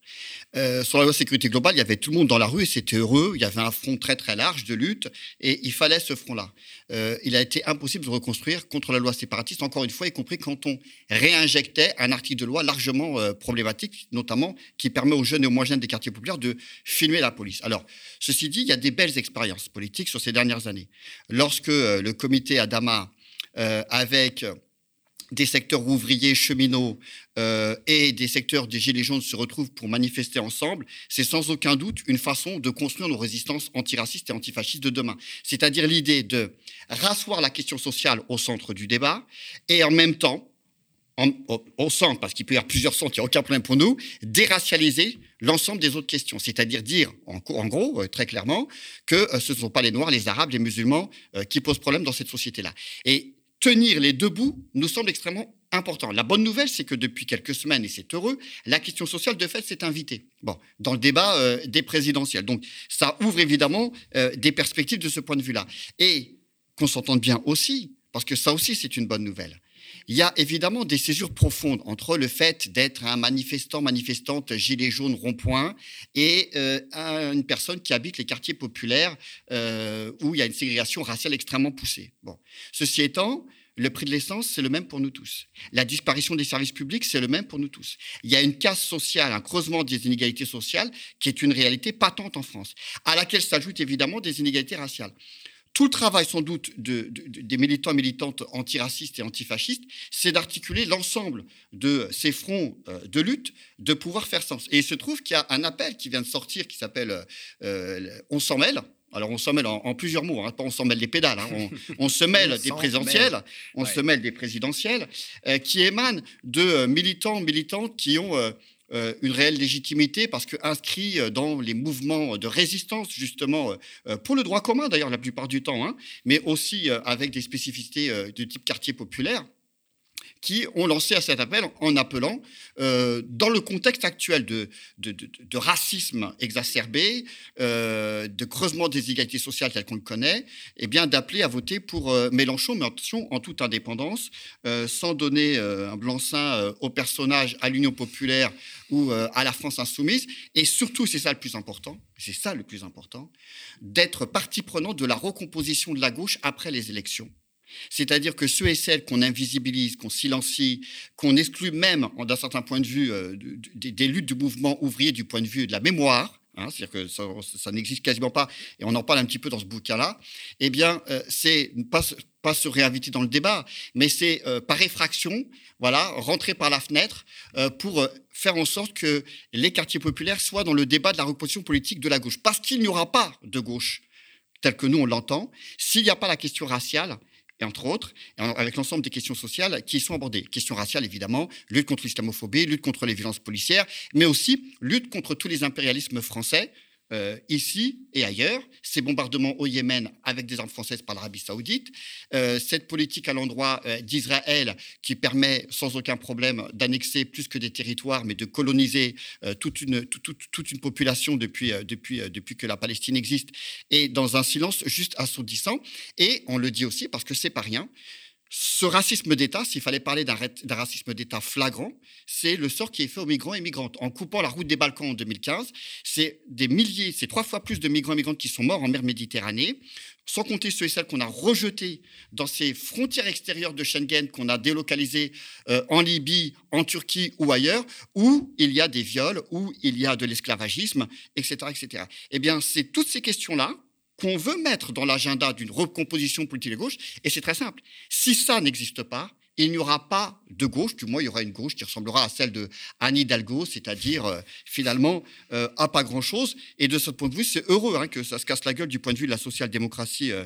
Euh, sur la loi sécurité globale, il y avait tout le monde dans la rue et c'était heureux. Il y avait un front très très large de lutte et il fallait ce front-là. Euh, il a été impossible de reconstruire contre la loi séparatiste, encore une fois, y compris quand on réinjectait un article de loi largement euh, problématique, notamment qui permet aux jeunes et aux moins jeunes des quartiers populaires de filmer la police. Alors, ceci dit, il y a des belles expériences politiques sur ces dernières années. Lorsque le comité Adama euh, avec des secteurs ouvriers, cheminots euh, et des secteurs des Gilets jaunes se retrouvent pour manifester ensemble, c'est sans aucun doute une façon de construire nos résistances antiracistes et antifascistes de demain. C'est-à-dire l'idée de rasseoir la question sociale au centre du débat et en même temps, au, centre, parce qu'il peut y avoir plusieurs centres, il n'y a aucun problème pour nous, déracialiser l'ensemble des autres questions. C'est-à-dire dire, en, gros, euh, très clairement, que ce ne sont pas les Noirs, les Arabes, les musulmans qui posent problème dans cette société-là. Et tenir les deux bouts nous semble extrêmement important. La bonne nouvelle, c'est que depuis quelques semaines, et c'est heureux, la question sociale, de fait, s'est invitée bon, dans le débat euh, des présidentielles. Donc, ça ouvre évidemment euh, des perspectives de ce point de vue-là. Et qu'on s'entende bien aussi, parce que ça aussi, c'est une bonne nouvelle. Il y a évidemment des césures profondes entre le fait d'être un manifestant, manifestante, gilet jaune, rond-point, et euh, une personne qui habite les quartiers populaires où il y a une ségrégation raciale extrêmement poussée. Bon. Ceci étant, le prix de l'essence, c'est le même pour nous tous. La disparition des services publics, c'est le même pour nous tous. Il y a une casse sociale, un creusement des inégalités sociales qui est une réalité patente en France, à laquelle s'ajoutent évidemment des inégalités raciales. Tout le travail, sans doute, des militants et militantes antiracistes et antifascistes, c'est d'articuler l'ensemble de ces fronts euh, de lutte, de pouvoir faire sens. Et il se trouve qu'il y a un appel qui vient de sortir qui s'appelle euh, On s'en mêle, alors on s'en mêle en, plusieurs mots, hein, pas on s'en mêle les pédales, hein. on, se mêle des présidentielles, on se mêle des présidentielles, euh, qui émanent de militants, militantes qui ont euh, une réelle légitimité parce que inscrits dans les mouvements de résistance justement pour le droit commun d'ailleurs la plupart du temps, hein, mais aussi avec des spécificités de type quartier populaire qui ont lancé à cet appel en appelant, euh, dans le contexte actuel de, racisme exacerbé, euh, de creusement des inégalités sociales tel qu'on le connaît, eh bien d'appeler à voter pour euh, Mélenchon, mais attention, en toute indépendance, sans donner un blanc-seing au personnage, à l'Union populaire ou à la France insoumise. Et surtout, c'est ça le plus important, c'est ça le plus important, d'être partie prenante de la recomposition de la gauche après les élections C'est-à-dire que ceux et celles qu'on invisibilise, qu'on silencie, qu'on exclut même, d'un certain point de vue, euh, des luttes du mouvement ouvrier du point de vue de la mémoire, hein, c'est-à-dire que ça, n'existe quasiment pas, et on en parle un petit peu dans ce bouquin-là, eh bien, euh, c'est pas, se réinviter dans le débat, mais c'est euh, par effraction, voilà, rentrer par la fenêtre pour faire en sorte que les quartiers populaires soient dans le débat de la reposition politique de la gauche. Parce qu'il n'y aura pas de gauche tel que nous on l'entend, s'il n'y a pas la question raciale, et entre autres, avec l'ensemble des questions sociales qui y sont abordées. Questions raciales, évidemment, lutte contre l'islamophobie, lutte contre les violences policières, mais aussi lutte contre tous les impérialismes français, euh, ici et ailleurs, ces bombardements au Yémen avec des armes françaises par l'Arabie saoudite, euh, cette politique à l'endroit euh, d'Israël qui permet sans aucun problème d'annexer plus que des territoires, mais de coloniser toute, une, population depuis que la Palestine existe, et dans un silence juste assourdissant. Et on le dit aussi parce que c'est pas rien. Ce racisme d'État, s'il fallait parler d'un racisme d'État flagrant, c'est le sort qui est fait aux migrants et migrantes. En coupant la route des Balkans en 2015, c'est des milliers, c'est trois fois plus de migrants et migrantes qui sont morts en mer Méditerranée, sans compter ceux et celles qu'on a rejetés dans ces frontières extérieures de Schengen, qu'on a délocalisées euh, en Libye, en Turquie ou ailleurs, où il y a des viols, où il y a de l'esclavagisme, etc., etc. Eh bien, c'est toutes ces questions-là qu'on veut mettre dans l'agenda d'une recomposition politique de gauche. Et c'est très simple. Si ça n'existe pas, il n'y aura pas de gauche, du moins il y aura une gauche qui ressemblera à celle de Anne Hidalgo, c'est-à-dire euh, finalement euh, à pas grand-chose. Et de ce point de vue, c'est heureux hein, que ça se casse la gueule du point de vue de la social-démocratie euh,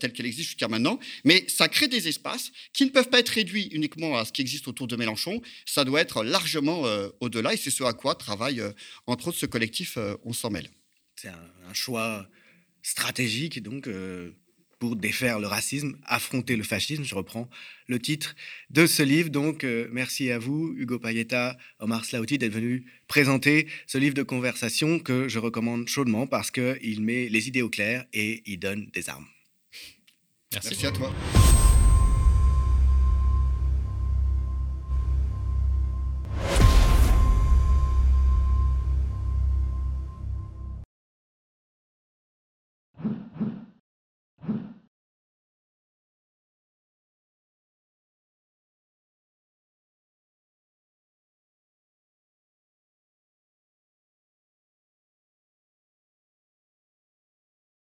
telle qu'elle existe jusqu'à maintenant. Mais ça crée des espaces qui ne peuvent pas être réduits uniquement à ce qui existe autour de Mélenchon. Ça doit être largement au-delà et c'est ce à quoi travaille entre autres ce collectif On s'en mêle. C'est un, choix stratégique donc euh, pour défaire le racisme, affronter le fascisme. Je reprends le titre de ce livre. Donc, euh, merci à vous, Hugo Payetta, Omar Slauti, d'être venus présenter ce livre de conversation que je recommande chaudement parce qu'il met les idées au clair et il donne des armes. merci à toi.